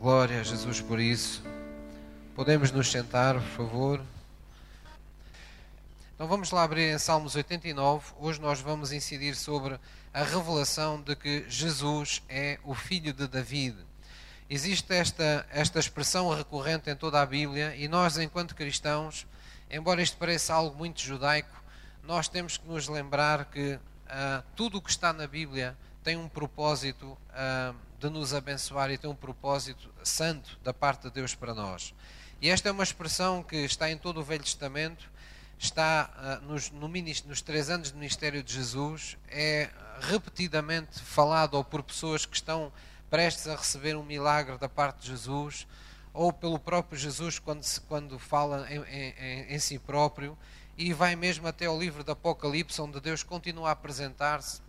Glória a Jesus por isso. Podemos nos sentar, por favor. Então vamos lá abrir em Salmos 89. Hoje nós vamos incidir sobre a revelação de que Jesus é o filho de David. Existe esta, esta expressão recorrente em toda a Bíblia e nós, enquanto cristãos, embora isto pareça algo muito judaico, nós temos que nos lembrar que uh, tudo o que está na Bíblia tem um propósito uh, de nos abençoar e tem um propósito santo da parte de Deus para nós. E esta é uma expressão que está em todo o Velho Testamento, está uh, nos, no, nos três anos de ministério de Jesus, é repetidamente falado ou por pessoas que estão prestes a receber um milagre da parte de Jesus, ou pelo próprio Jesus quando, se, quando fala em, em, em si próprio, e vai mesmo até ao livro do Apocalipse, onde Deus continua a apresentar-se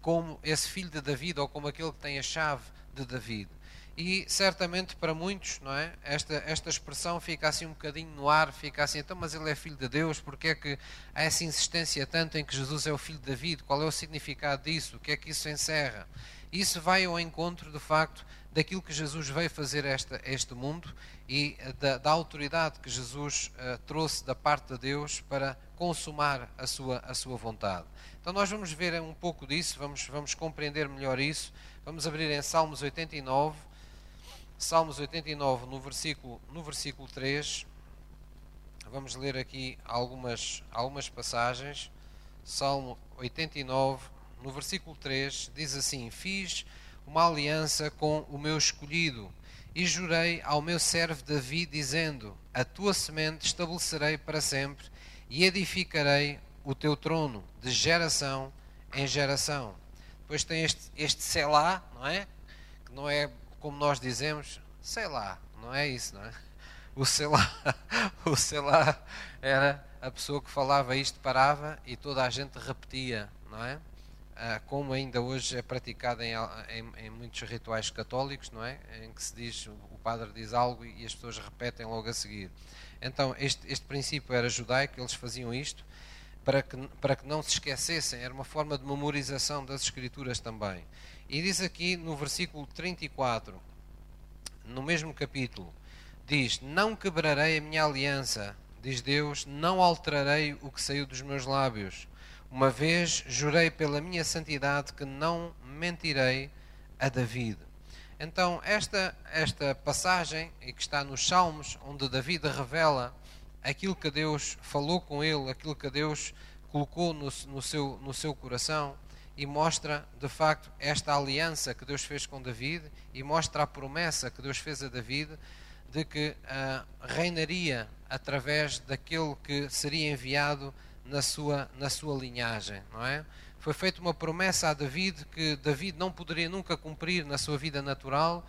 como esse filho de David ou como aquele que tem a chave de David. E certamente para muitos, não é? Esta, esta expressão fica assim um bocadinho no ar, fica assim, então, mas ele é filho de Deus, porque é que há essa insistência tanto em que Jesus é o filho de David? Qual é o significado disso? O que é que isso encerra? Isso vai ao encontro do facto daquilo que Jesus veio fazer a este, este mundo e da, da, autoridade que Jesus uh, trouxe da parte de Deus para consumar a sua, a sua vontade. Então nós vamos ver um pouco disso, vamos, vamos compreender melhor isso. Vamos abrir em Salmos 89, Salmos 89 no versículo, no versículo 3. Vamos ler aqui algumas, algumas passagens. Salmo 89, no versículo 3, diz assim: Fiz uma aliança com o meu escolhido e jurei ao meu servo Davi, dizendo: A tua semente estabelecerei para sempre e edificarei o teu trono de geração em geração. Depois tem este, este sei lá, não é? Que não é como nós dizemos, sei lá, não é isso, não é? O sei lá, o sei lá era a pessoa que falava isto, parava e toda a gente repetia, não é? Ah, como ainda hoje é praticado em, em, em, muitos rituais católicos, não é? Em que se diz, o padre diz algo e as pessoas repetem logo a seguir. Então, este, este princípio era judaico, eles faziam isto para que, para que não se esquecessem, era uma forma de memorização das Escrituras também. E diz aqui no versículo 34, no mesmo capítulo, diz: Não quebrarei a minha aliança, diz Deus, não alterarei o que saiu dos meus lábios uma vez jurei pela minha santidade que não mentirei a David. Então, esta, esta passagem, e que está nos Salmos, onde David revela aquilo que Deus falou com ele, aquilo que Deus colocou no, no, seu, no seu coração, e mostra de facto esta aliança que Deus fez com David, e mostra a promessa que Deus fez a David de que uh, reinaria através daquele que seria enviado na sua, na sua linhagem, não é? Foi feita uma promessa a David que David não poderia nunca cumprir na sua vida natural,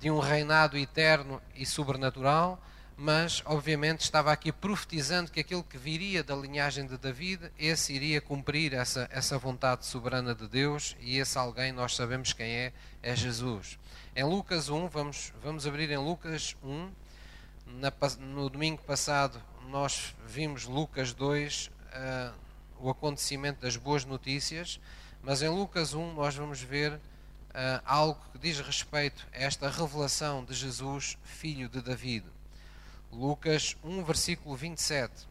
de um reinado eterno e sobrenatural, mas obviamente estava aqui profetizando que aquele que viria da linhagem de David, esse iria cumprir essa, essa vontade soberana de Deus e esse alguém nós sabemos quem é, é Jesus. Em Lucas 1, vamos, vamos abrir em Lucas 1, na, no domingo passado nós vimos Lucas 2, uh, o acontecimento das boas notícias, mas em Lucas 1 nós vamos ver uh, algo que diz respeito a esta revelação de Jesus, filho de David. Lucas 1, versículo 27.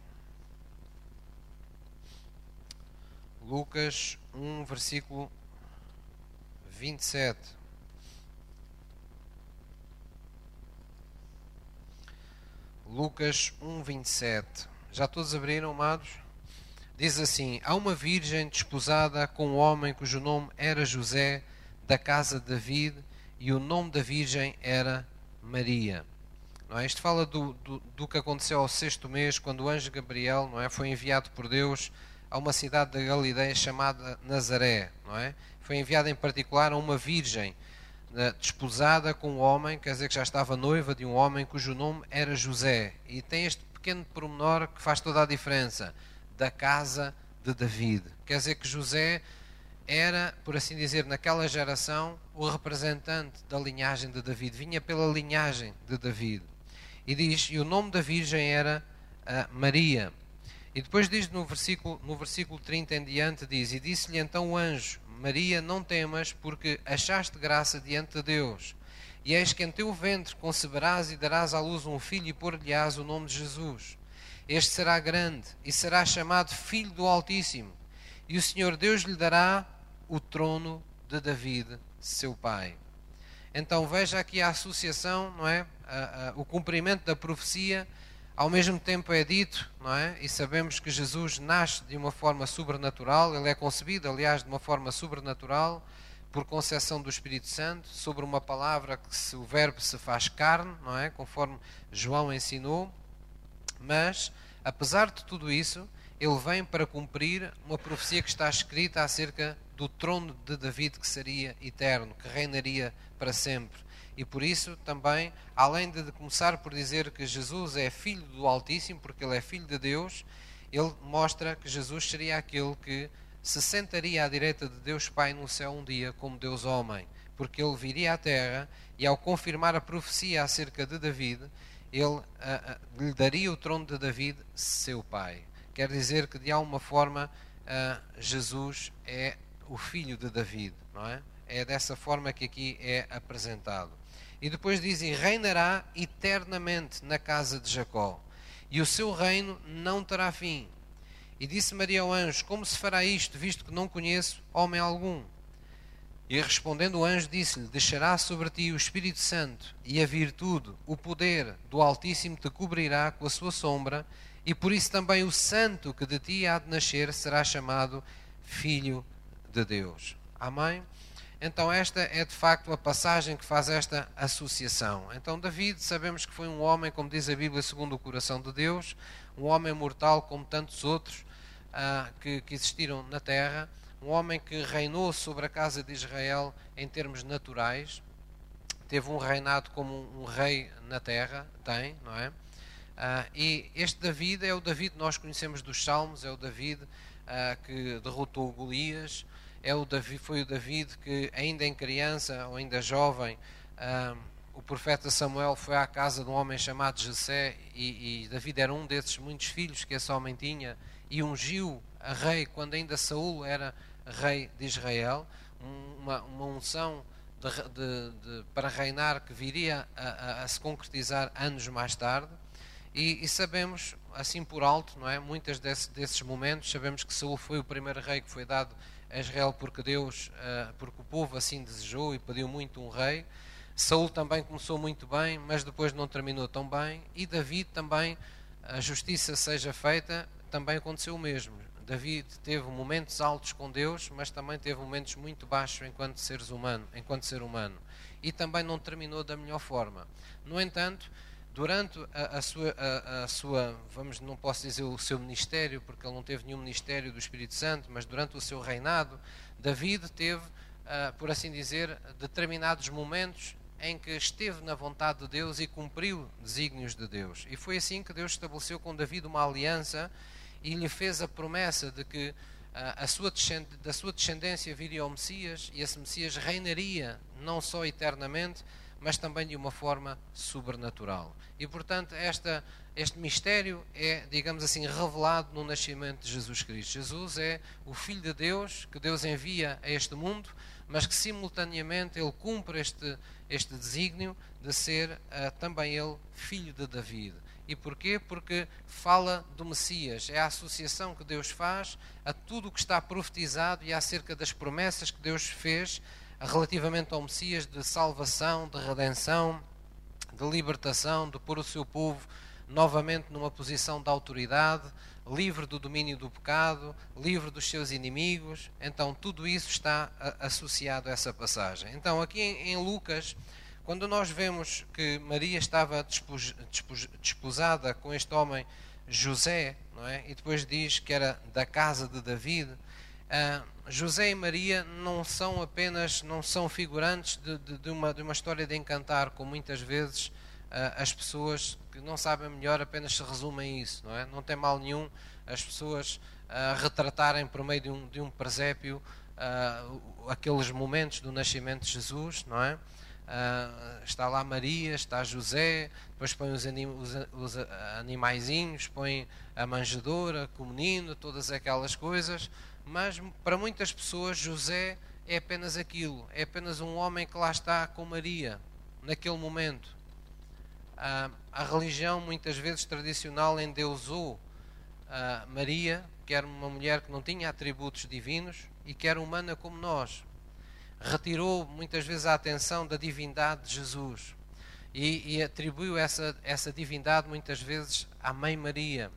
Lucas 1, versículo 27. Lucas 1, 27. Já todos abriram, amados? diz assim: Há uma virgem desposada com um homem cujo nome era José, da casa de David, e o nome da virgem era Maria. Não é? Isto fala do, do, do, que aconteceu ao sexto mês, quando o anjo Gabriel não é? foi enviado por Deus a uma cidade da Galileia chamada Nazaré. Não é? Foi enviado em particular a uma virgem né, desposada com um homem, quer dizer que já estava noiva de um homem cujo nome era José. E tem este pequeno pormenor que faz toda a diferença da casa de David. Quer dizer que José era, por assim dizer, naquela geração, o representante da linhagem de David, vinha pela linhagem de David. E diz, e o nome da virgem era uh, Maria. E depois diz no versículo, no versículo 30 em diante, diz, e disse-lhe então o anjo, Maria, não temas, porque achaste graça diante de Deus. E eis que em teu ventre conceberás e darás à luz um filho e pôr-lhe-ás o nome de Jesus. Este será grande e será chamado Filho do Altíssimo. E o Senhor Deus lhe dará o trono de David, seu pai. Então veja aqui a associação, não é? o cumprimento da profecia, ao mesmo tempo é dito, não é? E sabemos que Jesus nasce de uma forma sobrenatural, ele é concebido, aliás, de uma forma sobrenatural por concessão do Espírito Santo, sobre uma palavra que se, o verbo se faz carne, não é? Conforme João ensinou. Mas, apesar de tudo isso, ele vem para cumprir uma profecia que está escrita acerca do trono de David que seria eterno, que reinaria para sempre. E por isso também, além de começar por dizer que Jesus é filho do Altíssimo, porque ele é filho de Deus, ele mostra que Jesus seria aquele que se sentaria à direita de Deus Pai no céu um dia como Deus homem, porque ele viria à terra e ao confirmar a profecia acerca de David, ele uh, uh, lhe daria o trono de David, seu pai. Quer dizer que de alguma forma uh, Jesus é o filho de David, não é? É dessa forma que aqui é apresentado. E depois diz: E reinará eternamente na casa de Jacó, e o seu reino não terá fim. E disse Maria ao anjo: Como se fará isto, visto que não conheço homem algum? E respondendo o anjo, disse-lhe: Deixará sobre ti o Espírito Santo, e a virtude, o poder do Altíssimo te cobrirá com a sua sombra, e por isso também o Santo que de ti há de nascer será chamado Filho de Deus. Amém? Então, esta é de facto a passagem que faz esta associação. Então, David, sabemos que foi um homem, como diz a Bíblia, segundo o coração de Deus, um homem mortal como tantos outros, uh, que, que existiram na terra, um homem que reinou sobre a casa de Israel em termos naturais, teve um reinado como um, um rei na terra, tem, não é? Uh, e este David é o David que nós conhecemos dos Salmos, é o David uh, que derrotou Golias, é o David, foi o David que, ainda em criança ou ainda jovem, uh, o profeta Samuel foi à casa de um homem chamado Jessé e, e David era um desses muitos filhos que esse homem tinha e ungiu a rei quando ainda Saul era rei de Israel, uma, uma unção de, de, de, para reinar que viria a, a, a, se concretizar anos mais tarde. E, e, sabemos, assim por alto, não é? Muitas desse, desses momentos, sabemos que Saul foi o primeiro rei que foi dado a Israel porque Deus, uh, porque o povo assim desejou e pediu muito um rei. Saul também começou muito bem, mas depois não terminou tão bem. E David também, a justiça seja feita, também aconteceu o mesmo. David teve momentos altos com Deus, mas também teve momentos muito baixos enquanto seres humano, enquanto ser humano, e também não terminou da melhor forma. No entanto, durante a, a, sua, a, a, sua, vamos, não posso dizer o seu ministério, porque ele não teve nenhum ministério do Espírito Santo, mas durante o seu reinado, David teve, uh, por assim dizer, determinados momentos em que esteve na vontade de Deus e cumpriu desígnios de Deus. E foi assim que Deus estabeleceu com David uma aliança e lhe fez a promessa de que ah, a sua da sua descendência viria o Messias e esse Messias reinaria não só eternamente, mas também de uma forma sobrenatural. E portanto, esta, este mistério é, digamos assim, revelado no nascimento de Jesus Cristo. Jesus é o Filho de Deus que Deus envia a este mundo, mas que simultaneamente ele cumpre este, este desígnio de ser uh, também ele filho de David. E porquê? Porque fala do Messias. É a associação que Deus faz a tudo o que está profetizado e acerca das promessas que Deus fez relativamente ao Messias de salvação, de redenção, de libertação, de pôr o seu povo novamente numa posição de autoridade, livre do domínio do pecado, livre dos seus inimigos. Então, tudo isso está associado a essa passagem. Então, aqui em Lucas quando nós vemos que Maria estava desposada com este homem José, não é? e depois diz que era da casa de David, uh, José e Maria não são apenas, não são figurantes de, de, de, uma, de uma história de encantar, como muitas vezes uh, as pessoas que não sabem melhor apenas se resumem isso, não é? Não tem mal nenhum as pessoas uh, retratarem por meio de um, de um presépio aqueles momentos do nascimento de Jesus, não é? Está lá Maria, está José, depois põe os, anim, os, os animaizinhos, põe a manjedora com o menino, todas aquelas coisas, mas para muitas pessoas José é apenas aquilo, é apenas um homem que lá está com Maria. naquele momento. Uh, a religião, muitas vezes tradicional, endeusou uh, Maria, que era uma mulher que não tinha atributos divinos e que era humana como nós. Retirou muitas vezes a atenção da divindade de Jesus e, e atribuiu essa, essa divindade muitas vezes à Mãe Maria.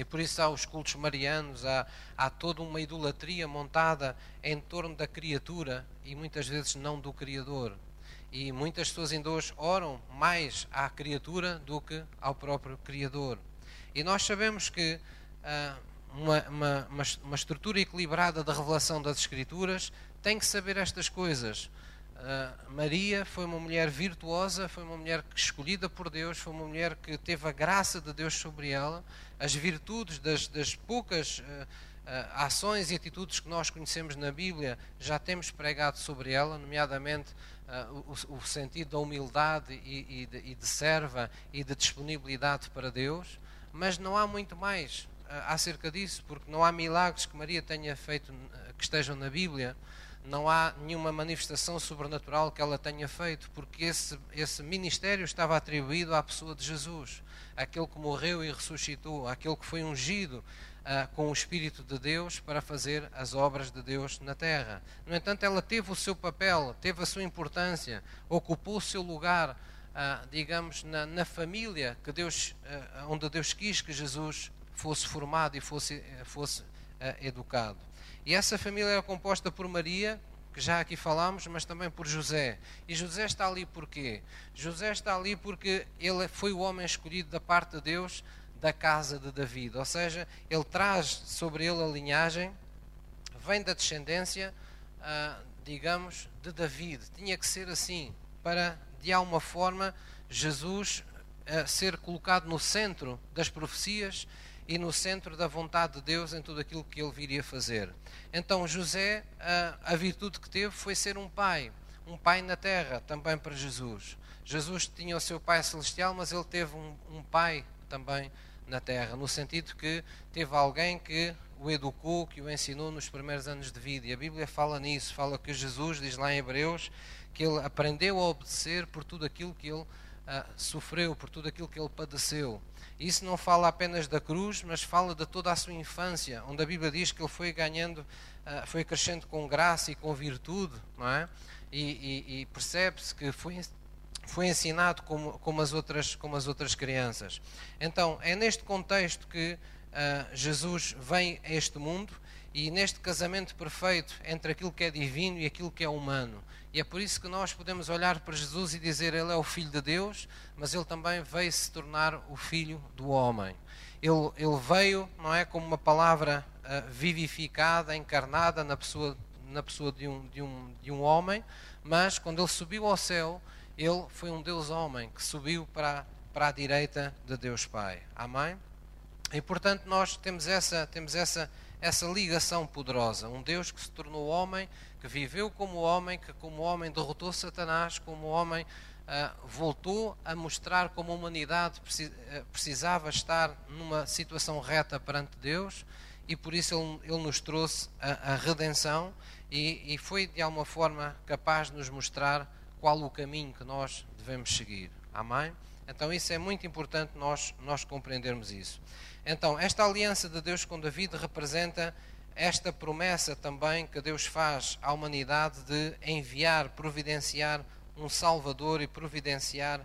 E por isso há os cultos marianos, há, há toda uma idolatria montada em torno da criatura e muitas vezes não do Criador. E muitas pessoas ainda hoje oram mais à criatura do que ao próprio Criador. E nós sabemos que ah, uma, uma, uma, estrutura equilibrada da revelação das Escrituras tem que saber estas coisas. Uh, Maria foi uma mulher virtuosa, foi uma mulher escolhida por Deus, foi uma mulher que teve a graça de Deus sobre ela, as virtudes das, das poucas uh, uh, ações e atitudes que nós conhecemos na Bíblia já temos pregado sobre ela, nomeadamente o, o, sentido da humildade e, e, de, e de serva e de disponibilidade para Deus, mas não há muito mais acerca disso, porque não há milagres que Maria tenha feito que estejam na Bíblia não há nenhuma manifestação sobrenatural que ela tenha feito, porque esse, esse ministério estava atribuído à pessoa de Jesus, aquele que morreu e ressuscitou, aquele que foi ungido uh, com o Espírito de Deus para fazer as obras de Deus na terra. No entanto, ela teve o seu papel, teve a sua importância, ocupou o seu lugar, uh, digamos, na, na, família que Deus, uh, onde Deus quis que Jesus fosse formado e fosse, fosse educado. E essa família era composta por Maria, que já aqui falámos, mas também por José. E José está ali porquê? José está ali porque ele foi o homem escolhido da parte de Deus da casa de David. Ou seja, ele traz sobre ele a linhagem, vem da descendência, ah, digamos, de David. Tinha que ser assim, para de alguma forma Jesus ah, ser colocado no centro das profecias e no centro da vontade de Deus em tudo aquilo que ele viria fazer. Então, José, a, a virtude que teve foi ser um pai, um pai na terra, também para Jesus. Jesus tinha o seu pai celestial, mas ele teve um, um pai também na terra, no sentido que teve alguém que o educou, que o ensinou nos primeiros anos de vida. E a Bíblia fala nisso, fala que Jesus, diz lá em Hebreus, que ele aprendeu a obedecer por tudo aquilo que ele uh, sofreu, por tudo aquilo que ele padeceu. Isso não fala apenas da cruz, mas fala de toda a sua infância, onde a Bíblia diz que ele foi ganhando, ah, foi crescendo com graça e com virtude, não é? E, e, e percebe-se que foi, foi ensinado como, como, as outras, como as outras crianças. Então, é neste contexto que uh, Jesus vem a este mundo e neste casamento perfeito entre aquilo que é divino e aquilo que é humano. E é por isso que nós podemos olhar para Jesus e dizer Ele é o Filho de Deus, mas Ele também veio se tornar o Filho do homem. Ele, ele veio, não é, como uma palavra uh, vivificada, encarnada na pessoa, na pessoa de, um, de, um, de um homem, mas quando Ele subiu ao céu, Ele foi um Deus-homem que subiu para, para a direita de Deus Pai. Amém? E portanto nós temos essa, temos essa, essa ligação poderosa. Um Deus que se tornou homem que viveu como homem, que como homem derrotou Satanás, como homem uh, voltou a mostrar como a humanidade ah, precisava estar numa situação reta perante Deus e por isso ele, ele nos trouxe a, a redenção e, e, foi de alguma forma capaz de nos mostrar qual o caminho que nós devemos seguir. Amém? Então isso é muito importante nós, nós compreendermos isso. Então, esta aliança de Deus com David representa esta promessa também que Deus faz à humanidade de enviar, providenciar um Salvador e providenciar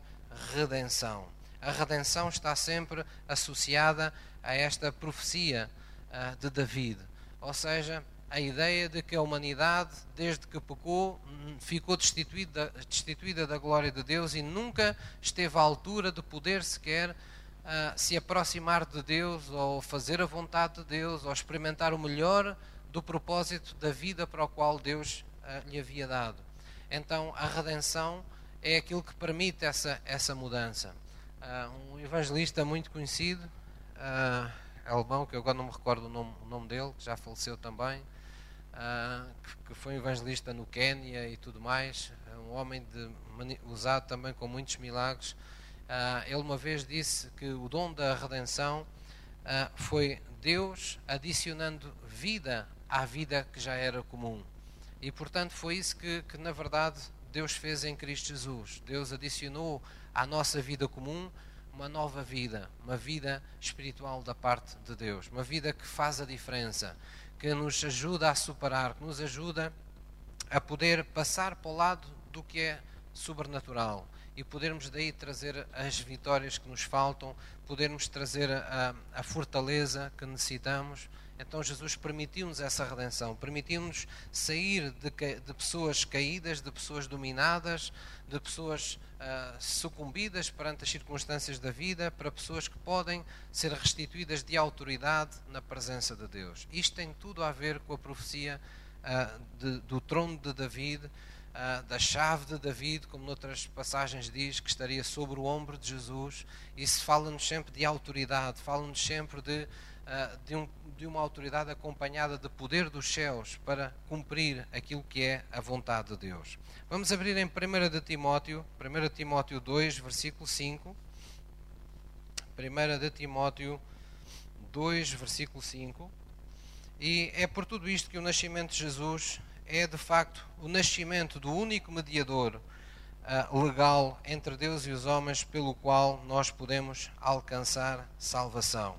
redenção. A redenção está sempre associada a esta profecia uh, de David. Ou seja, a ideia de que a humanidade, desde que pecou, ficou destituída, destituída da glória de Deus e nunca esteve à altura de poder sequer uh, se aproximar de Deus, ou fazer a vontade de Deus, ou experimentar o melhor do propósito da vida para o qual Deus uh, lhe havia dado. Então, a redenção é aquilo que permite essa, essa mudança. Uh, um evangelista muito conhecido, alemão, que eu agora não me recordo o nome, o nome dele, que já faleceu também, que, que foi um evangelista no Quênia e tudo mais, um homem de, usado também com muitos milagres, Uh, ele uma vez disse que o dom da redenção uh, foi Deus adicionando vida à vida que já era comum. E portanto foi isso que, que na verdade Deus fez em Cristo Jesus. Deus adicionou à nossa vida comum uma nova vida, uma vida espiritual da parte de Deus, uma vida que faz a diferença, que nos ajuda a superar, que nos ajuda a poder passar para o lado do que é sobrenatural e podermos daí trazer as vitórias que nos faltam, podermos trazer a, a fortaleza que necessitamos. Então Jesus permitiu-nos essa redenção, permitiu-nos sair de, de, pessoas caídas, de pessoas dominadas, de pessoas uh, sucumbidas perante as circunstâncias da vida, para pessoas que podem ser restituídas de autoridade na presença de Deus. Isto tem tudo a ver com a profecia uh, de, do trono de David, uh, da chave de David, como noutras passagens diz, que estaria sobre o ombro de Jesus. Isso fala-nos sempre de autoridade, fala-nos sempre de, uh, de, um, de uma autoridade acompanhada de poder dos céus para cumprir aquilo que é a vontade de Deus. Vamos abrir em 1 de Timóteo, 1 de Timóteo 2, versículo 5. 1 de Timóteo 2, versículo 5. E é por tudo isto que o nascimento de Jesus é de facto o nascimento do único mediador uh, legal entre Deus e os homens pelo qual nós podemos alcançar salvação.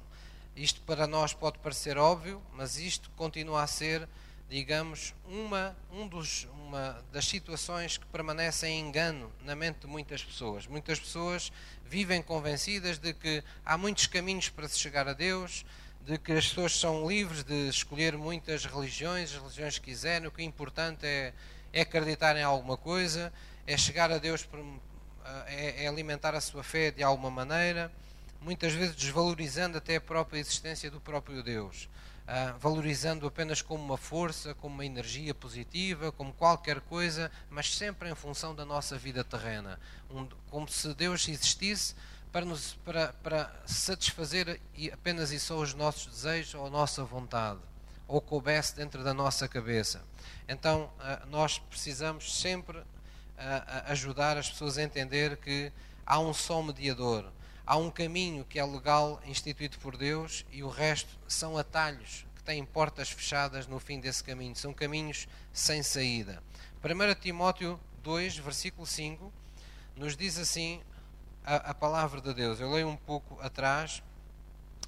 Isto para nós pode parecer óbvio, mas isto continua a ser, digamos, uma, um dos, uma das situações que permanecem em engano na mente de muitas pessoas. Muitas pessoas vivem convencidas de que há muitos caminhos para se chegar a Deus, de que as pessoas são livres de escolher muitas religiões, as religiões que quiserem, o que é importante é, é acreditar em alguma coisa, é chegar a Deus, por, é, é alimentar a sua fé de alguma maneira, muitas vezes desvalorizando até a própria existência do próprio Deus. Uh, valorizando apenas como uma força, como uma energia positiva, como qualquer coisa, mas sempre em função da nossa vida terrena. Um, como se Deus existisse para, nos, para, para satisfazer apenas e só os nossos desejos ou a nossa vontade, ou coubesse dentro da nossa cabeça. Então, ah, nós precisamos sempre ah, ajudar as pessoas a entender que há um só mediador, há um caminho que é legal instituído por Deus e o resto são atalhos que têm portas fechadas no fim desse caminho, são caminhos sem saída. 1 Timóteo 2, versículo 5, nos diz assim: a, a palavra de Deus. Eu leio um pouco atrás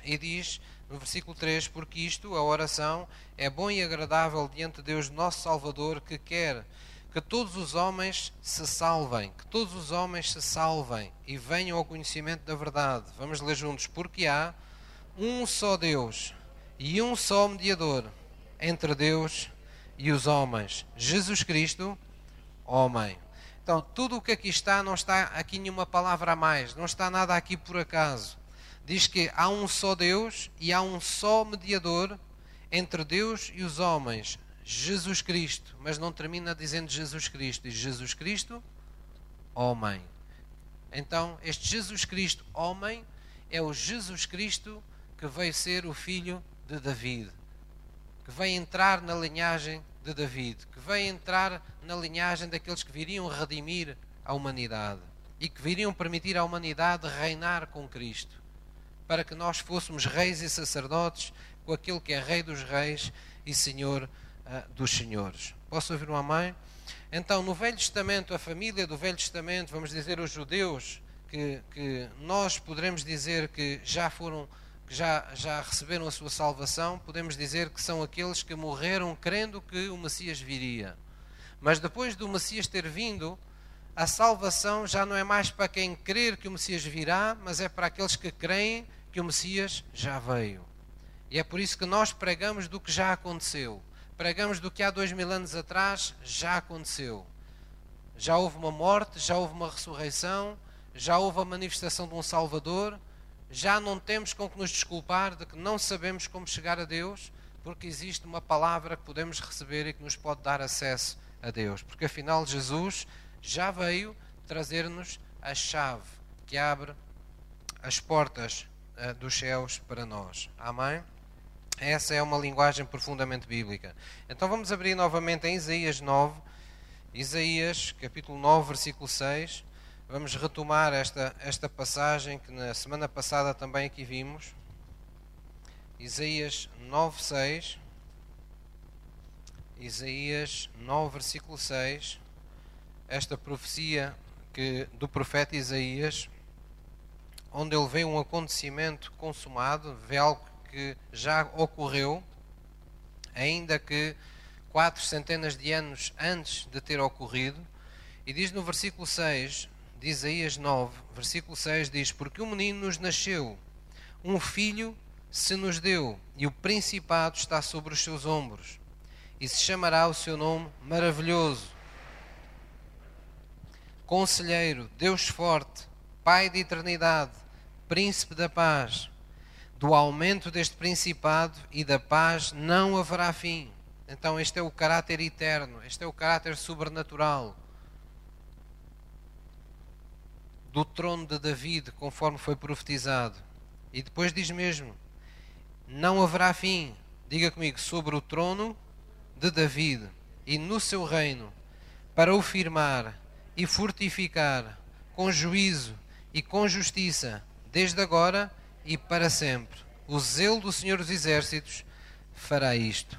e diz no versículo 3: Porque isto, a oração, é bom e agradável diante de Deus, nosso Salvador, que quer que todos os homens se salvem, que todos os homens se salvem e venham ao conhecimento da verdade. Vamos ler juntos. Porque há um só Deus e um só mediador entre Deus e os homens, Jesus Cristo, homem. Então, tudo o que aqui está, não está aqui nenhuma palavra a mais, não está nada aqui por acaso. Diz que há um só Deus e há um só mediador entre Deus e os homens, Jesus Cristo. Mas não termina dizendo Jesus Cristo, diz Jesus Cristo, homem. Então, este Jesus Cristo, homem, é o Jesus Cristo que veio ser o filho de David, que veio entrar na linhagem de David, que veio entrar na linhagem daqueles que viriam redimir a humanidade e que viriam permitir à humanidade reinar com Cristo, para que nós fôssemos reis e sacerdotes com aquele que é Rei dos Reis e Senhor uh, dos Senhores. Posso ouvir uma mãe? Então, no Velho Testamento, a família do Velho Testamento, vamos dizer os judeus, que, que nós poderemos dizer que já foram que já, já receberam a sua salvação, podemos dizer que são aqueles que morreram crendo que o Messias viria. Mas depois do Messias ter vindo, a salvação já não é mais para quem crer que o Messias virá, mas é para aqueles que creem que o Messias já veio. E é por isso que nós pregamos do que já aconteceu. Pregamos do que há dois mil anos atrás já aconteceu. Já houve uma morte, já houve uma ressurreição, já houve a manifestação de um Salvador já não temos com que nos desculpar de que não sabemos como chegar a Deus, porque existe uma palavra que podemos receber e que nos pode dar acesso a Deus. Porque afinal, Jesus já veio trazer-nos a chave que abre as portas uh, dos céus para nós. Amém? Essa é uma linguagem profundamente bíblica. Então vamos abrir novamente em Isaías 9, Isaías capítulo 9, versículo 6. Vamos retomar esta, esta passagem que na semana passada também aqui vimos. Isaías 9:6. Isaías 9, versículo 6. esta profecia que, do profeta Isaías, onde ele vê um acontecimento consumado, vê algo que já ocorreu, ainda que quatro centenas de anos antes de ter ocorrido, e diz no versículo 6 de Isaías 9, versículo 6 diz: Porque um menino nos nasceu, um filho se nos deu, e o principado está sobre os seus ombros, e se chamará o seu nome maravilhoso, Conselheiro, Deus forte, Pai de eternidade, Príncipe da paz. Do aumento deste principado e da paz não haverá fim. Então, este é o caráter eterno, este é o caráter sobrenatural do trono de David, conforme foi profetizado. E depois diz mesmo: não haverá fim, diga comigo, sobre o trono de David e no seu reino, para o firmar e fortificar com juízo e com justiça, desde agora e para sempre. O zelo do Senhor dos Exércitos fará isto.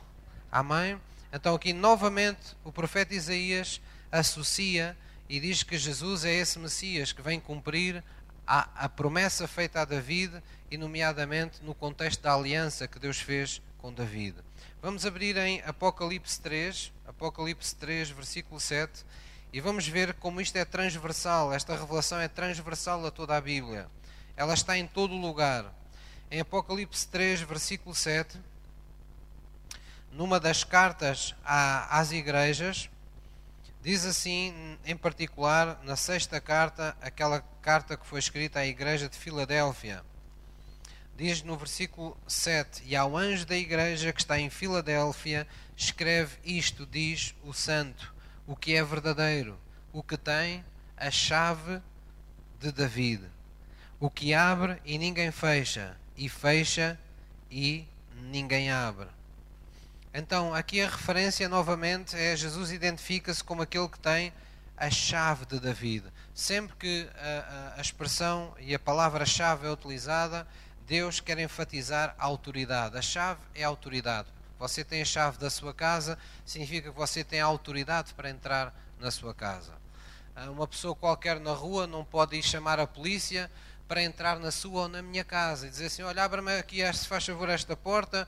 Amém? Então, aqui novamente, o profeta Isaías associa e diz que Jesus é esse Messias que vem cumprir a, a promessa feita a David e, nomeadamente, no contexto da aliança que Deus fez com David. Vamos abrir em Apocalipse 3, Apocalipse 3, versículo 7, e vamos ver como isto é transversal, esta revelação é transversal a toda a Bíblia. Ela está em todo lugar. Em Apocalipse 3, versículo 7, numa das cartas às igrejas, Diz assim, em particular, na sexta carta, aquela carta que foi escrita à igreja de Filadélfia. Diz no versículo 7: E ao anjo da igreja que está em Filadélfia, escreve isto: diz o santo, o que é verdadeiro, o que tem a chave de David, o que abre e ninguém fecha, e fecha e ninguém abre. Então, aqui a referência novamente é Jesus identifica-se como aquele que tem a chave de David. Sempre que a, a, expressão e a palavra-chave é utilizada, Deus quer enfatizar a autoridade. A chave é a autoridade. Você tem a chave da sua casa, significa que você tem a autoridade para entrar na sua casa. Ah, uma pessoa qualquer na rua não pode ir chamar a polícia para entrar na sua ou na minha casa e dizer assim: Olha, abra-me aqui, se faz favor, esta porta,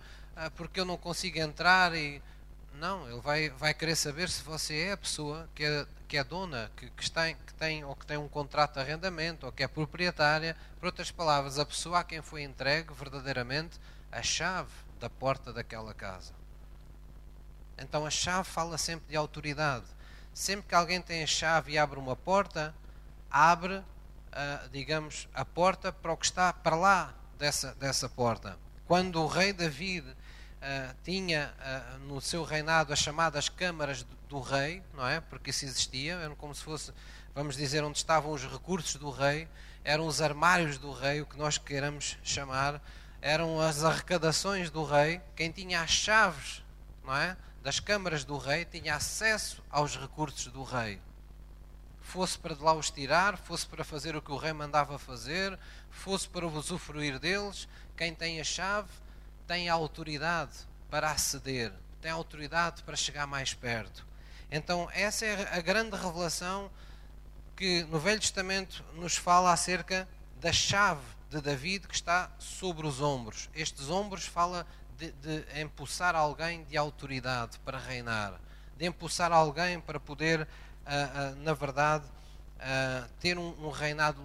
porque eu não consigo entrar e não, ele vai, vai querer saber se você é a pessoa que é, que é dona, que, que, está, que tem ou que tem um contrato de arrendamento ou que é proprietária. Por outras palavras, a pessoa a quem foi entregue verdadeiramente a chave da porta daquela casa. Então a chave fala sempre de autoridade. Sempre que alguém tem a chave e abre uma porta, abre, uh, digamos, a porta para o que está para lá dessa, dessa porta. Quando o rei David uh, tinha uh, no seu reinado as chamadas câmaras do, do, rei, não é? Porque isso existia, era como se fosse, vamos dizer, onde estavam os recursos do rei, eram os armários do rei, o que nós queiramos chamar, eram as arrecadações do rei. Quem tinha as chaves, não é? Das câmaras do rei tinha acesso aos recursos do rei. Fosse para de lá os tirar, fosse para fazer o que o rei mandava fazer, fosse para usufruir deles, quem tem a chave tem autoridade para aceder, tem autoridade para chegar mais perto. Então, essa é a grande revelação que no Velho Testamento nos fala acerca da chave de David que está sobre os ombros. Estes ombros fala de, de empuçar alguém de autoridade para reinar, de empuçar alguém para poder, uh, uh, na verdade, uh, ter um, um reinado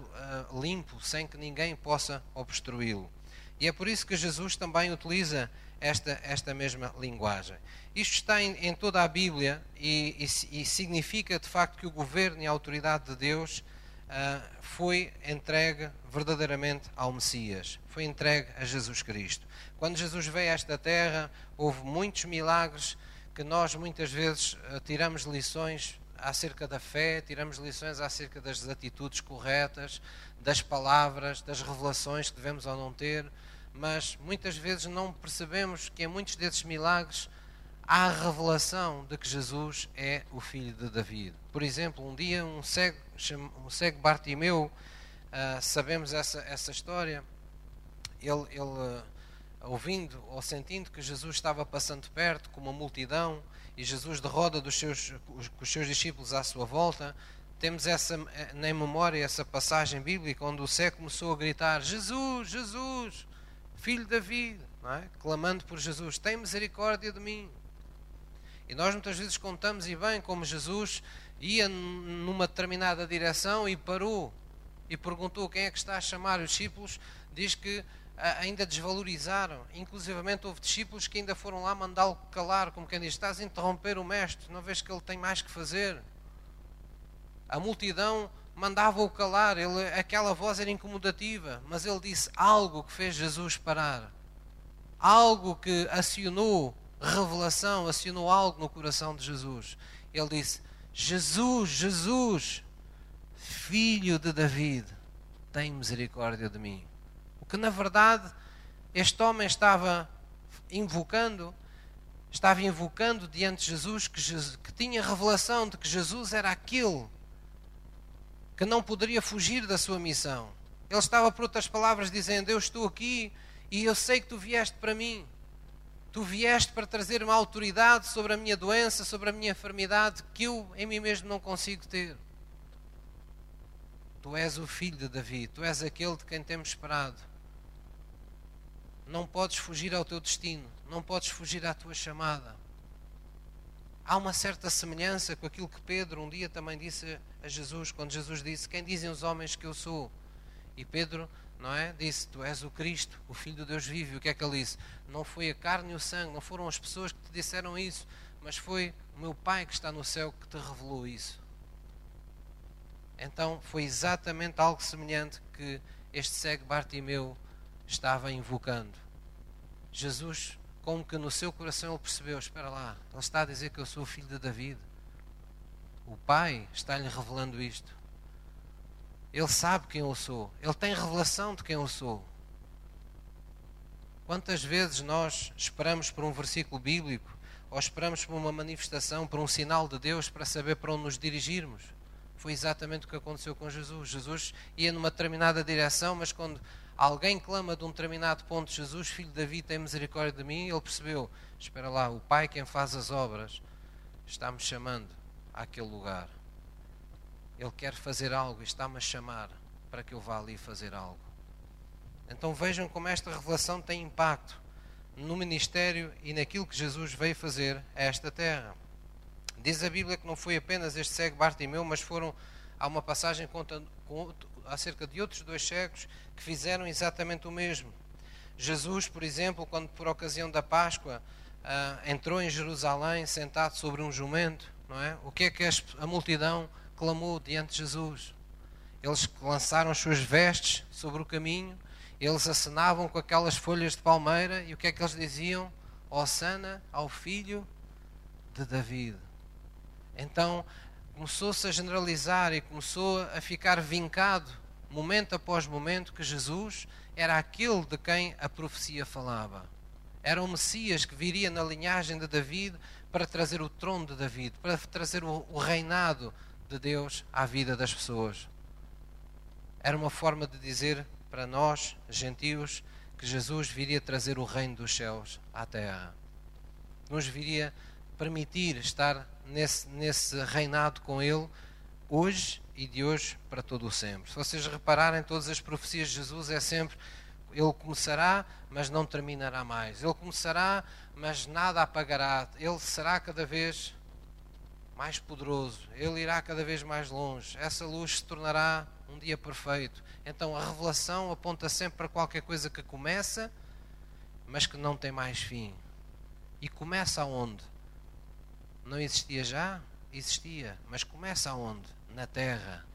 limpo, sem que ninguém possa obstruí-lo. E é por isso que Jesus também utiliza esta, esta mesma linguagem. Isto está em, em toda a Bíblia e, e, e, significa de facto que o governo e a autoridade de Deus uh, foi entregue verdadeiramente ao Messias, foi entregue a Jesus Cristo. Quando Jesus veio a esta terra, houve muitos milagres que nós muitas vezes uh, tiramos lições acerca da fé, tiramos lições acerca das atitudes corretas, das palavras, das revelações que devemos ou não ter mas muitas vezes não percebemos que em muitos desses milagres há a revelação de que Jesus é o filho de David. Por exemplo, um dia um cego, um cego Bartimeu, uh, sabemos essa, essa história, ele, ele uh, ouvindo ou sentindo que Jesus estava passando perto com uma multidão, e Jesus de roda dos seus, os seus discípulos à sua volta, temos essa, na memória essa passagem bíblica onde o cego começou a gritar: Jesus, Jesus, filho de David, é? clamando por Jesus, tem misericórdia de mim. E nós muitas vezes contamos e bem como Jesus ia numa determinada direção e parou e perguntou quem é que está a chamar os discípulos, diz que ainda desvalorizaram. Inclusivamente houve discípulos que ainda foram lá mandá-lo calar, como quem diz: Estás a interromper o mestre, não vês que ele tem mais que fazer? A multidão mandava-o calar, ele, aquela voz era incomodativa, mas ele disse algo que fez Jesus parar, algo que acionou revelação, acionou algo no coração de Jesus. Ele disse: Jesus, Jesus, filho de David, tem misericórdia de mim. Que na verdade este homem estava invocando, estava invocando diante de Jesus que, Jesus, que tinha revelação de que Jesus era aquele que não poderia fugir da sua missão. Ele estava, por outras palavras, dizendo: Eu estou aqui e eu sei que tu vieste para mim. Tu vieste para trazer uma autoridade sobre a minha doença, sobre a minha enfermidade, que eu em mim mesmo não consigo ter. Tu és o filho de Davi, tu és aquele de quem temos esperado. Não podes fugir ao teu destino, não podes fugir à tua chamada. Há uma certa semelhança com aquilo que Pedro um dia também disse a Jesus, quando Jesus disse: Quem dizem os homens que eu sou? E Pedro não é? Disse: Tu és o Cristo, o Filho de Deus vive. O que é que ele disse? Não foi a carne e o sangue, não foram as pessoas que te disseram isso, mas foi o meu Pai que está no céu que te revelou isso. Então foi exatamente algo semelhante que este cego Bartimeu estava invocando. Jesus, como que no seu coração ele percebeu: Espera lá, ele está a dizer que eu sou o filho de David. O Pai está-lhe revelando isto. Ele sabe quem eu sou. Ele tem revelação de quem eu sou. Quantas vezes nós esperamos por um versículo bíblico ou esperamos por uma manifestação, por um sinal de Deus para saber para onde nos dirigirmos? Foi exatamente o que aconteceu com Jesus. Jesus ia numa determinada direção, mas quando alguém clama de um determinado ponto, Jesus, filho de Davi, tem misericórdia de mim, ele percebeu: espera lá, o Pai quem faz as obras está-me chamando àquele lugar. Ele quer fazer algo e está-me a chamar para que eu vá ali fazer algo. Então vejam como esta revelação tem impacto no ministério e naquilo que Jesus veio fazer a esta terra. Diz a Bíblia que não foi apenas este cego Bartimeu, mas foram há uma passagem acerca de outros dois cegos que fizeram exatamente o mesmo. Jesus, por exemplo, quando por ocasião da Páscoa uh, entrou em Jerusalém sentado sobre um jumento, não é? O que é que a multidão clamou diante de Jesus. Eles lançaram as suas vestes sobre o caminho, eles acenavam com aquelas folhas de palmeira e o que é que eles diziam? Osana ao filho de David. Então começou-se a generalizar e começou a ficar vincado, momento após momento, que Jesus era aquele de quem a profecia falava. Era o Messias que viria na linhagem de David para trazer o trono de David, para trazer o, reinado de Deus à vida das pessoas. Era uma forma de dizer para nós, gentios, que Jesus viria trazer o reino dos céus à terra. Nos viria permitir estar nesse, nesse reinado com Ele hoje e de hoje para todo o sempre. Se vocês repararem, todas as profecias de Jesus é sempre ele começará, mas não terminará mais. Ele começará, mas nada apagará. Ele será cada vez mais poderoso, ele irá cada vez mais longe, essa luz se tornará um dia perfeito. Então a revelação aponta sempre para qualquer coisa que começa, mas que não tem mais fim. E começa aonde? Não existia já? Existia, mas começa aonde? Na terra.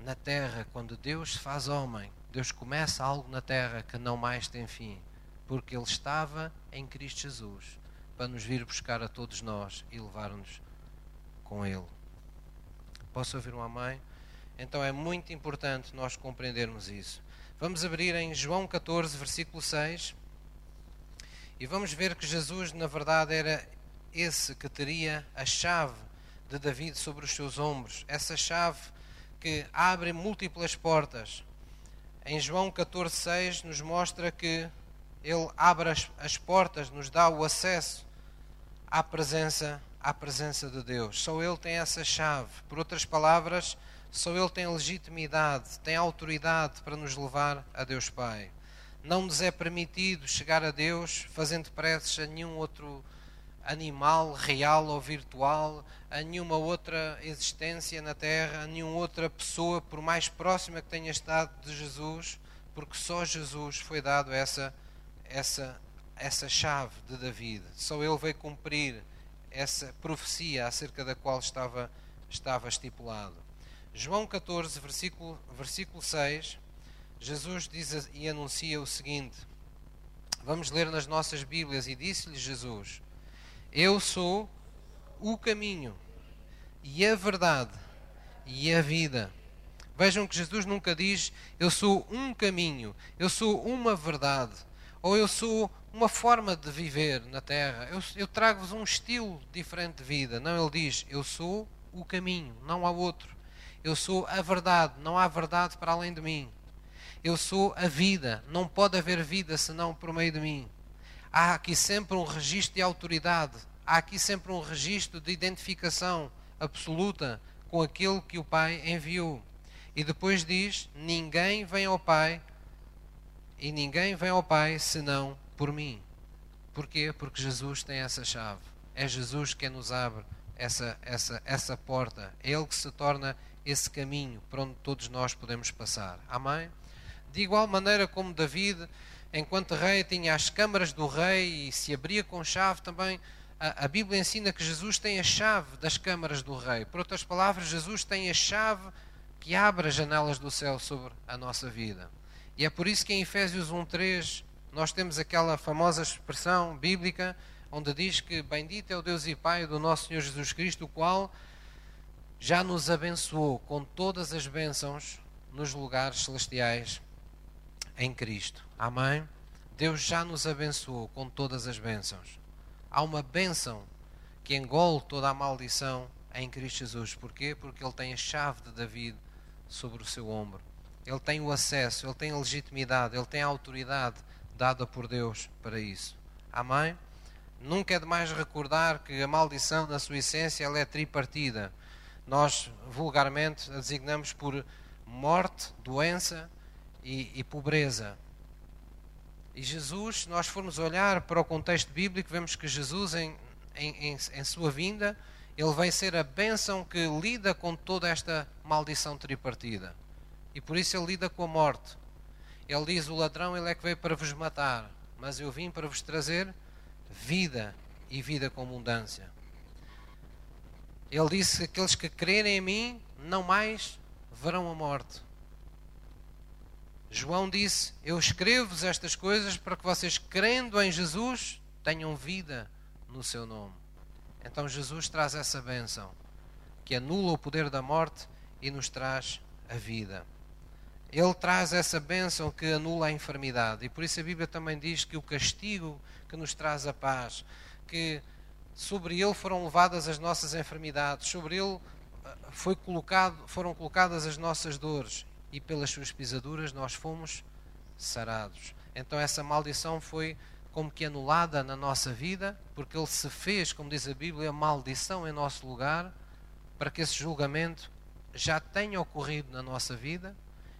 Na terra, quando Deus se faz homem, Deus começa algo na terra que não mais tem fim, porque Ele estava em Cristo Jesus para nos vir buscar a todos nós e levar-nos com Ele. Posso ouvir uma mãe? Então é muito importante nós compreendermos isso. Vamos abrir em João 14, versículo 6. E vamos ver que Jesus, na verdade, era esse que teria a chave de David sobre os seus ombros. Essa chave que abre múltiplas portas. Em João 14, 6, nos mostra que ele abre as, as portas, nos dá o acesso à presença, à presença de Deus. Só Ele tem essa chave. Por outras palavras, só Ele tem legitimidade, tem autoridade para nos levar a Deus Pai. Não nos é permitido chegar a Deus fazendo preces a nenhum outro animal, real ou virtual, a nenhuma outra existência na Terra, a nenhuma outra pessoa, por mais próxima que tenha estado de Jesus, porque só Jesus foi dado essa, essa, essa chave de David. Só ele veio cumprir essa profecia acerca da qual estava, estava estipulado. João 14, versículo, versículo 6, Jesus diz e anuncia o seguinte. Vamos ler nas nossas Bíblias. E disse-lhe Jesus: Eu sou o caminho e a verdade e a vida. Vejam que Jesus nunca diz eu sou um caminho, eu sou uma verdade, ou eu sou uma forma de viver na terra, eu, eu trago-vos um estilo diferente de vida. Não, ele diz eu sou o caminho, não há outro. Eu sou a verdade, não há verdade para além de mim. Eu sou a vida, não pode haver vida senão por meio de mim. Há aqui sempre um registro de autoridade, há aqui sempre um registro de identificação absoluta com aquele que o Pai enviou. E depois diz: Ninguém vem ao Pai, e ninguém vem ao Pai senão por mim. Porquê? Porque Jesus tem essa chave. É Jesus quem nos abre essa, essa, essa porta. É Ele que se torna esse caminho para onde todos nós podemos passar. Amém? De igual maneira como David, enquanto rei, tinha as câmaras do rei e se abria com chave também. A, a Bíblia ensina que Jesus tem a chave das câmaras do rei. Por outras palavras, Jesus tem a chave que abre as janelas do céu sobre a nossa vida. E é por isso que em Efésios 1:3 nós temos aquela famosa expressão bíblica onde diz que bendito é o Deus e Pai do nosso Senhor Jesus Cristo, o qual já nos abençoou com todas as bênçãos nos lugares celestiais em Cristo. Amém? Deus já nos abençoou com todas as bênçãos. Há uma bênção que engole toda a maldição em Cristo Jesus. Porquê? Porque Ele tem a chave de David sobre o seu ombro. Ele tem o acesso, ele tem a legitimidade, ele tem a autoridade dada por Deus para isso. Amém? Nunca é demais recordar que a maldição, na sua essência, ela é tripartida. Nós, vulgarmente, a designamos por morte, doença e, e pobreza. E Jesus, nós formos olhar para o contexto bíblico, vemos que Jesus, em, em, em, em sua vinda, ele vem ser a bênção que lida com toda esta maldição tripartida. E por isso ele lida com a morte. Ele diz: O ladrão ele é que veio para vos matar, mas eu vim para vos trazer vida e vida com abundância. Ele disse: Aqueles que crerem em mim não mais verão a morte. João disse: Eu escrevo-vos estas coisas para que vocês, crendo em Jesus, tenham vida no seu nome. Então Jesus traz essa bênção que anula o poder da morte e nos traz a vida. Ele traz essa bênção que anula a enfermidade. E por isso a Bíblia também diz que o castigo que nos traz a paz, que sobre ele foram levadas as nossas enfermidades, sobre ele eh, foi colocado, foram colocadas as nossas dores e pelas suas pisaduras nós fomos sarados. Então essa maldição foi como que anulada na nossa vida, porque ele se fez, como diz a Bíblia, maldição em nosso lugar, para que esse julgamento já tenha ocorrido na nossa vida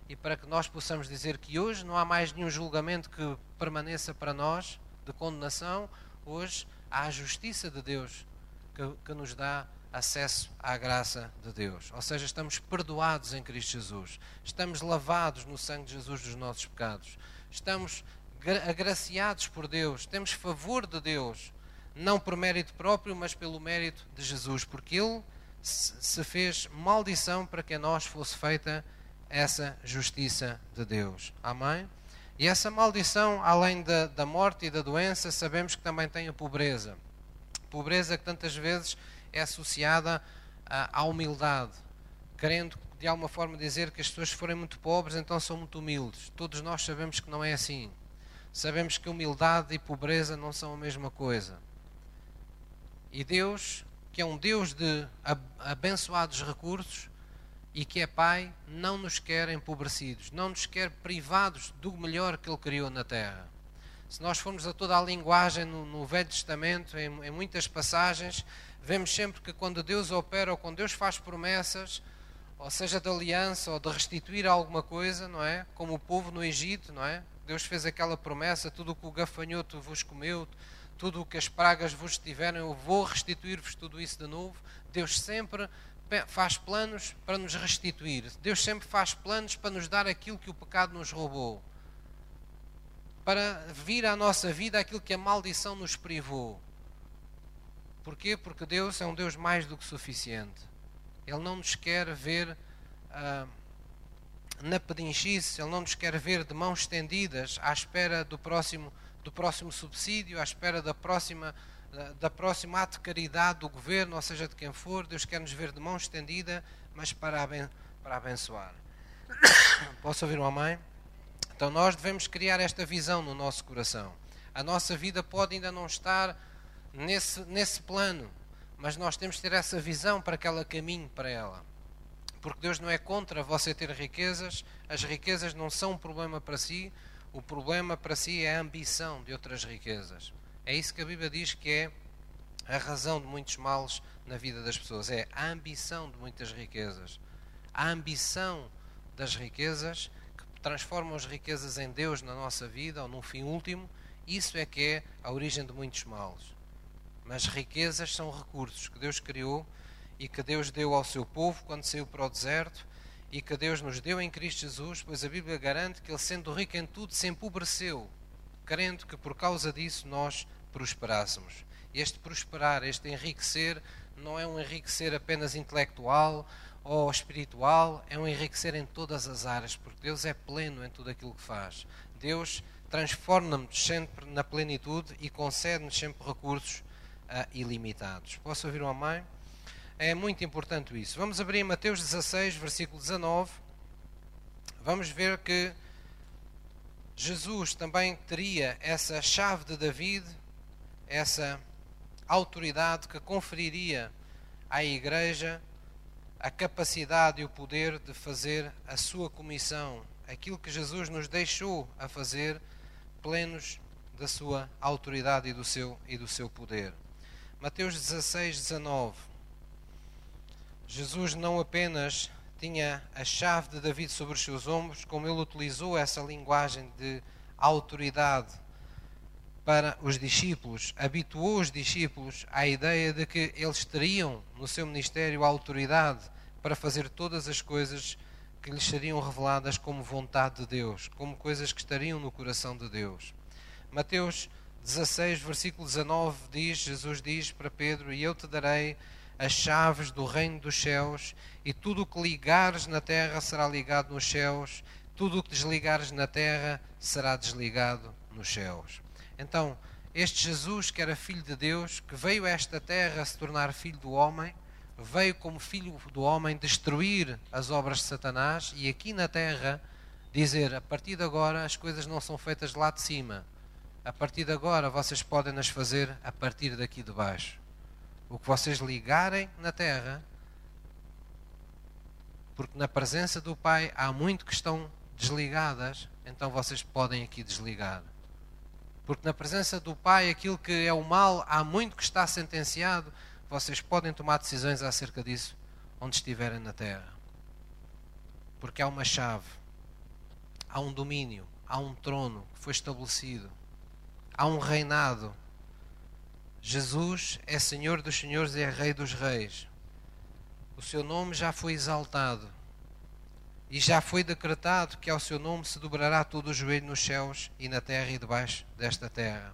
e para que nós possamos dizer que hoje não há mais nenhum julgamento que permaneça para nós de condenação, hoje há a justiça de Deus que, que nos dá acesso à graça de Deus. Ou seja, estamos perdoados em Cristo Jesus, estamos lavados no sangue de Jesus dos nossos pecados, estamos agraciados por Deus, temos favor de Deus, não por mérito próprio, mas pelo mérito de Jesus, porque Ele se fez maldição para que a nós fosse feita essa justiça de Deus. Amém? E essa maldição, além da, da morte e da doença, sabemos que também tem a pobreza. Pobreza que tantas vezes é associada à, humildade, querendo de alguma forma dizer que as pessoas forem muito pobres, então são muito humildes. Todos nós sabemos que não é assim. Sabemos que humildade e pobreza não são a mesma coisa. E Deus, que é um Deus de abençoados recursos e que é Pai, não nos quer empobrecidos, não nos quer privados do melhor que Ele criou na terra. Se nós formos a toda a linguagem no, no Velho Testamento, em, em muitas passagens, vemos sempre que quando Deus opera ou quando Deus faz promessas, ou seja de aliança ou de restituir alguma coisa, não é? Como o povo no Egito, não é? Deus fez aquela promessa: tudo o que o gafanhoto vos comeu, tudo o que as pragas vos tiveram, eu vou restituir-vos tudo isso de novo. Deus sempre faz planos para nos restituir. Deus sempre faz planos para nos dar aquilo que o pecado nos roubou. Para vir à nossa vida aquilo que a maldição nos privou. Porquê? Porque Deus é um Deus mais do que suficiente. Ele não nos quer ver ah, na pedinchice, Ele não nos quer ver de mãos estendidas à espera do próximo, do próximo subsídio, à espera da próxima, da, próxima ato de caridade do governo, ou seja, de quem for. Deus quer nos ver de mão estendida, mas para, aben, para abençoar. Posso ouvir uma mãe? Então nós devemos criar esta visão no nosso coração. A nossa vida pode ainda não estar nesse, nesse plano, mas nós temos de ter essa visão para que ela caminhe para ela. Porque Deus não é contra você ter riquezas, as riquezas não são um problema para si, o problema para si é a ambição de outras riquezas. É isso que a Bíblia diz que é a razão de muitos males na vida das pessoas, é a ambição de muitas riquezas. A ambição das riquezas que transformam as riquezas em Deus na nossa vida ou num fim último, isso é que é a origem de muitos males. Mas riquezas são recursos que Deus criou e que Deus deu ao seu povo quando saiu para o deserto e que Deus nos deu em Cristo Jesus, pois a Bíblia garante que ele, sendo rico em tudo, se empobreceu, querendo que por causa disso nós prosperássemos. Este prosperar, este enriquecer, não é um enriquecer apenas intelectual ou espiritual, é um enriquecer em todas as áreas, porque Deus é pleno em tudo aquilo que faz. Deus transforma-nos sempre na plenitude e concede-nos sempre recursos ilimitados. Posso ouvir uma mãe? É muito importante isso. Vamos abrir Mateus 16, versículo 19. Vamos ver que Jesus também teria essa chave de David, essa autoridade que conferiria à Igreja a capacidade e o poder de fazer a sua comissão, aquilo que Jesus nos deixou a fazer, plenos da sua autoridade e do seu, e do seu poder. Mateus 16, 19. Jesus não apenas tinha a chave de David sobre os seus ombros, como ele utilizou essa linguagem de autoridade para os discípulos, habituou os discípulos à ideia de que eles teriam no seu ministério a autoridade para fazer todas as coisas que lhes seriam reveladas como vontade de Deus, como coisas que estariam no coração de Deus. Mateus 16, versículo 19 diz: Jesus diz para Pedro: E eu te darei as chaves do reino dos céus, e tudo o que ligares na terra será ligado nos céus, tudo o que desligares na terra será desligado nos céus. Então, este Jesus, que era filho de Deus, que veio a esta terra se tornar filho do homem, veio como filho do homem destruir as obras de Satanás e aqui na terra dizer: a partir de agora as coisas não são feitas lá de cima a partir de agora vocês podem nas fazer a partir daqui de baixo. O que vocês ligarem na terra, porque na presença do Pai há muito que estão desligadas, então vocês podem aqui desligar. Porque na presença do Pai, aquilo que é o mal, há muito que está sentenciado, vocês podem tomar decisões acerca disso onde estiverem na terra. Porque há uma chave, há um domínio, há um trono que foi estabelecido há um reinado. Jesus é Senhor dos Senhores e é Rei dos Reis. O seu nome já foi exaltado e já foi decretado que ao seu nome se dobrará todo o joelho nos céus e na terra e debaixo desta terra.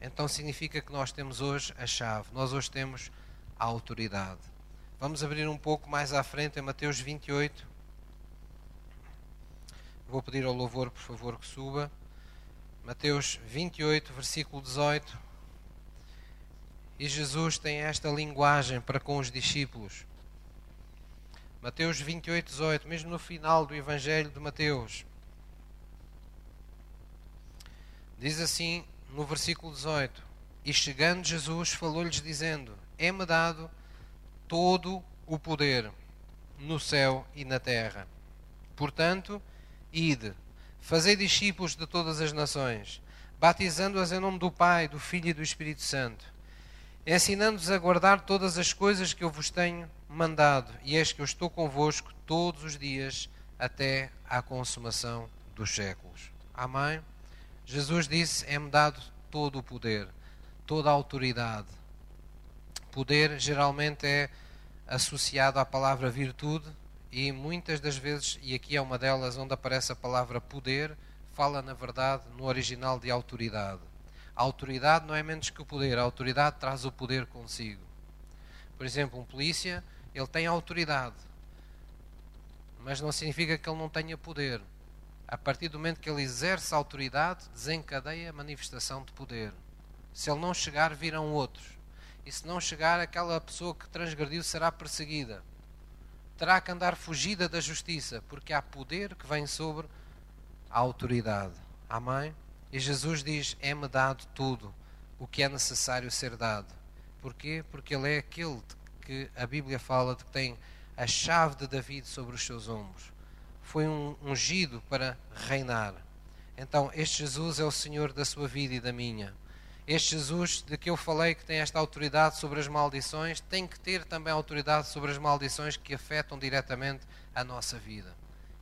Então significa que nós temos hoje a chave, nós hoje temos a autoridade. Vamos abrir um pouco mais à frente em Mateus 28. Vou pedir ao louvor, por favor, que suba. Mateus 28, versículo 18. E Jesus tem esta linguagem para com os discípulos. Mateus 28, 18, mesmo no final do Evangelho de Mateus. Diz assim no versículo 18: E chegando Jesus, falou-lhes, dizendo: É-me dado todo o poder no céu e na terra. Portanto, ide Fazei discípulos de todas as nações, batizando-as em nome do Pai, do Filho e do Espírito Santo, ensinando-os a guardar todas as coisas que eu vos tenho mandado, e eis que eu estou convosco todos os dias até à consumação dos séculos. Amém? Jesus disse: É-me dado todo o poder, toda a autoridade. Poder geralmente é associado à palavra virtude e muitas das vezes, e aqui é uma delas onde aparece a palavra poder, fala na verdade no original de autoridade. A autoridade não é menos que o poder, a autoridade traz o poder consigo. Por exemplo, um polícia, ele tem autoridade, mas não significa que ele não tenha poder. A partir do momento que ele exerce autoridade, desencadeia a manifestação de poder. Se ele não chegar, virão outros. E se não chegar, aquela pessoa que transgrediu será perseguida. Terá que andar fugida da justiça, porque há poder que vem sobre a autoridade. Amém? E Jesus diz: É-me dado tudo o que é necessário ser dado. Porquê? Porque Ele é aquele que a Bíblia fala de que tem a chave de David sobre os seus ombros. Foi um ungido para reinar. Então, este Jesus é o Senhor da sua vida e da minha. Este Jesus de que eu falei que tem esta autoridade sobre as maldições, tem que ter também autoridade sobre as maldições que afetam diretamente a nossa vida.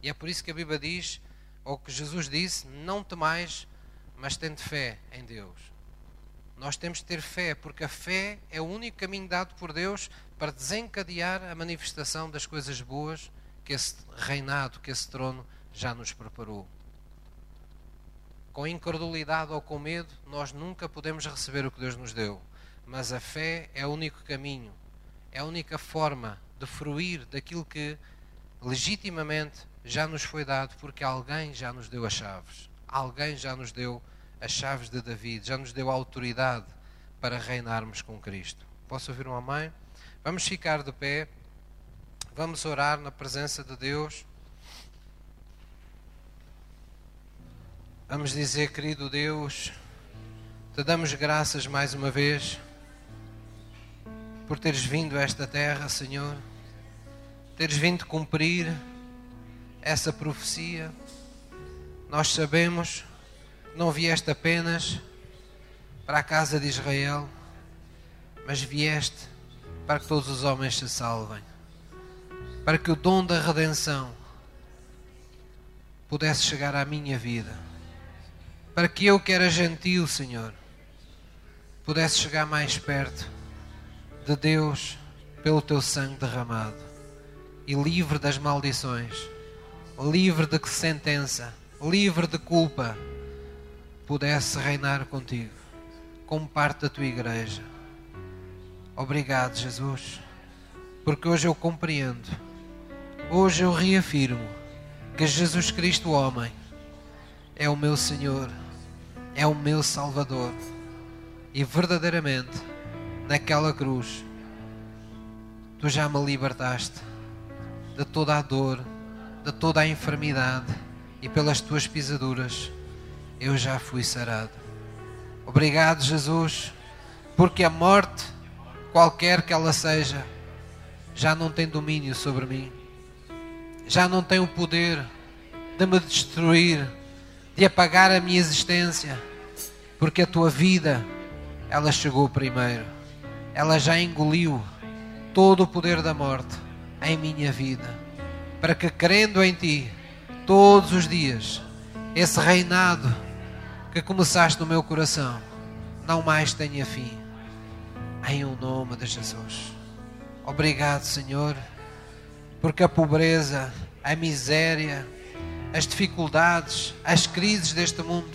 E é por isso que a Bíblia diz, ou que Jesus disse: Não temais, mas tende fé em Deus. Nós temos de ter fé, porque a fé é o único caminho dado por Deus para desencadear a manifestação das coisas boas que esse reinado, que esse trono já nos preparou com incredulidade ou com medo, nós nunca podemos receber o que Deus nos deu. Mas a fé é o único caminho, é a única forma de fruir daquilo que legitimamente já nos foi dado, porque alguém já nos deu as chaves. Alguém já nos deu as chaves de David, já nos deu a autoridade para reinarmos com Cristo. Posso ouvir um amém? Vamos ficar de pé, vamos orar na presença de Deus. Vamos dizer, querido Deus, te damos graças mais uma vez por teres vindo a esta terra, Senhor, teres vindo cumprir essa profecia. Nós sabemos não vieste apenas para a casa de Israel, mas vieste para que todos os homens se salvem, para que o dom da redenção pudesse chegar à minha vida para que eu, que era gentil, Senhor, pudesse chegar mais perto de Deus pelo teu sangue derramado e livre das maldições, livre de sentença, livre de culpa, pudesse reinar contigo como parte da tua igreja. Obrigado, Jesus, porque hoje eu compreendo, hoje eu reafirmo que Jesus Cristo, homem, é o meu Senhor é o meu Salvador. E verdadeiramente, naquela cruz, tu já me libertaste de toda a dor, de toda a enfermidade, e pelas tuas pisaduras eu já fui sarado. Obrigado, Jesus, porque a morte, qualquer que ela seja, já não tem domínio sobre mim, já não tem o poder de me destruir de apagar a minha existência, porque a tua vida, ela chegou primeiro. Ela já engoliu todo o poder da morte em minha vida, para que crendo em ti todos os dias, esse reinado que começaste no meu coração não mais tenha fim. Em o nome de Jesus. Obrigado, Senhor, porque a pobreza, a miséria, as dificuldades, as crises deste mundo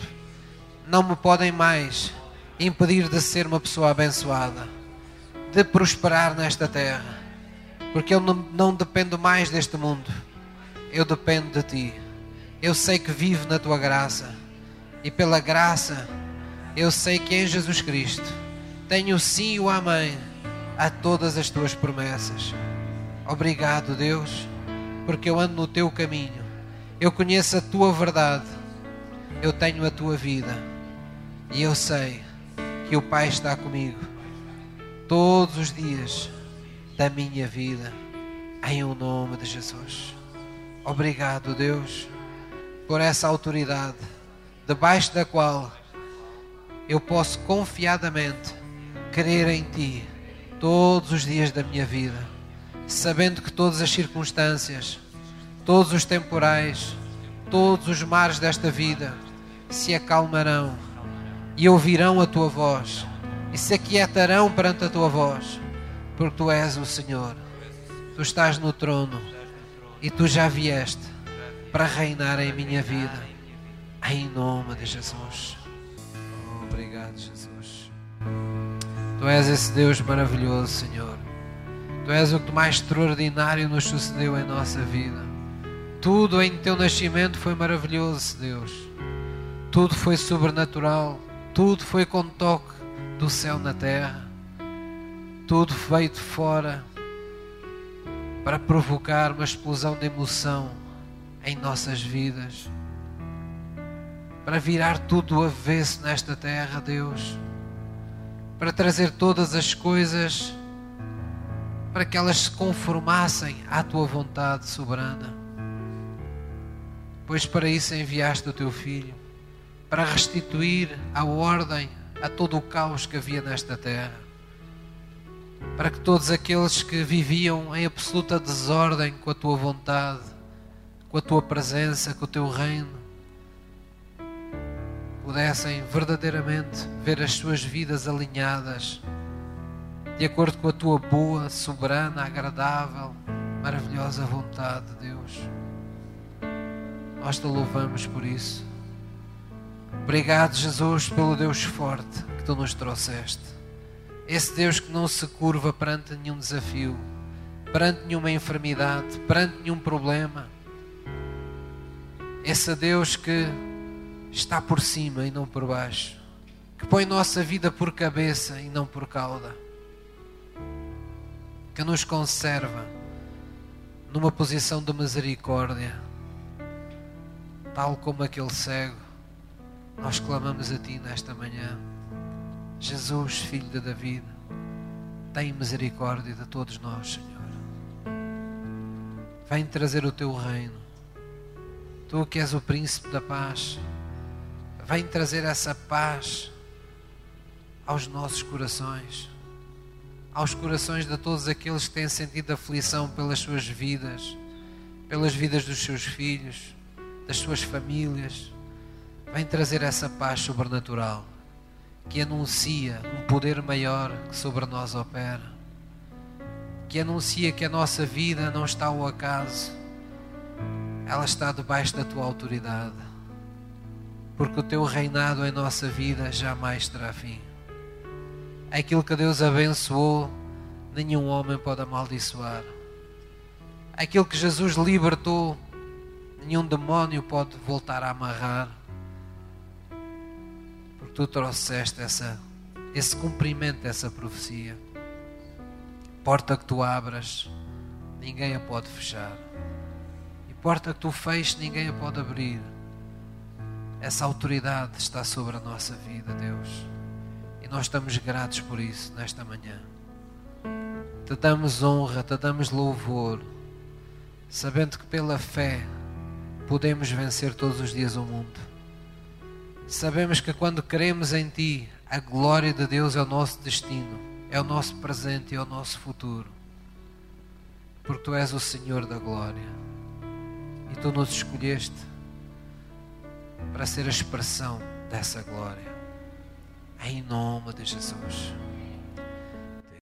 não me podem mais impedir de ser uma pessoa abençoada, de prosperar nesta terra, porque eu não, não dependo mais deste mundo, eu dependo de Ti. Eu sei que vivo na Tua graça e pela graça eu sei que em Jesus Cristo tenho sim e o amém a todas as Tuas promessas. Obrigado, Deus, porque eu ando no Teu caminho eu conheço a tua verdade, eu tenho a tua vida e eu sei que o Pai está comigo todos os dias da minha vida, em o nome de Jesus. Obrigado, Deus, por essa autoridade debaixo da qual eu posso confiadamente crer em Ti todos os dias da minha vida, sabendo que todas as circunstâncias, todos os temporais, todos os mares desta vida se acalmarão e ouvirão a Tua voz e se aquietarão perante a Tua voz, porque Tu és o Senhor, Tu estás no trono e Tu já vieste para reinar em minha vida, em nome de Jesus. Obrigado, Jesus. Tu és esse Deus maravilhoso, Senhor. Tu és o que mais extraordinário nos sucedeu em nossa vida. Tudo em teu nascimento foi maravilhoso, Deus. Tudo foi sobrenatural. Tudo foi com toque do céu na terra. Tudo feito fora para provocar uma explosão de emoção em nossas vidas para virar tudo do avesso nesta terra, Deus, para trazer todas as coisas para que elas se conformassem à tua vontade soberana. Pois para isso enviaste o teu filho, para restituir a ordem a todo o caos que havia nesta terra. Para que todos aqueles que viviam em absoluta desordem com a tua vontade, com a tua presença, com o teu reino, pudessem verdadeiramente ver as suas vidas alinhadas de acordo com a tua boa, soberana, agradável, maravilhosa vontade, Deus. Nós te louvamos por isso. Obrigado, Jesus, pelo Deus forte que tu nos trouxeste. Esse Deus que não se curva perante nenhum desafio, perante nenhuma enfermidade, perante nenhum problema. Esse Deus que está por cima e não por baixo, que põe nossa vida por cabeça e não por cauda, que nos conserva numa posição de misericórdia, tal como aquele cego. Nós clamamos a Ti nesta manhã, Jesus, Filho de David, tem misericórdia de todos nós, Senhor. Vem trazer o Teu reino. Tu que és o príncipe da paz Vem trazer essa paz aos nossos corações, aos corações de todos aqueles que têm sentido aflição pelas suas vidas, pelas vidas dos seus filhos, das suas famílias. Vem trazer essa paz sobrenatural que anuncia um poder maior que sobre nós opera, que anuncia que a nossa vida não está ao acaso, ela está debaixo da tua autoridade porque o teu reinado em nossa vida jamais terá fim. Aquilo que Deus abençoou, nenhum homem pode amaldiçoar. Aquilo que Jesus libertou, nenhum demónio pode voltar a amarrar. Porque tu trouxeste essa, esse cumprimento dessa profecia. Porta que tu abras, ninguém a pode fechar. E porta que tu feixes, ninguém a pode abrir. Essa autoridade está sobre a nossa vida, Deus. E nós estamos gratos por isso nesta manhã. Te damos honra, te damos louvor, sabendo que pela fé podemos vencer todos os dias o mundo. Sabemos que quando queremos em Ti, a glória de Deus é o nosso destino, é o nosso presente e é o nosso futuro. Porque Tu és o Senhor da glória e Tu nos escolheste para ser a expressão dessa glória. Em nome de Jesus.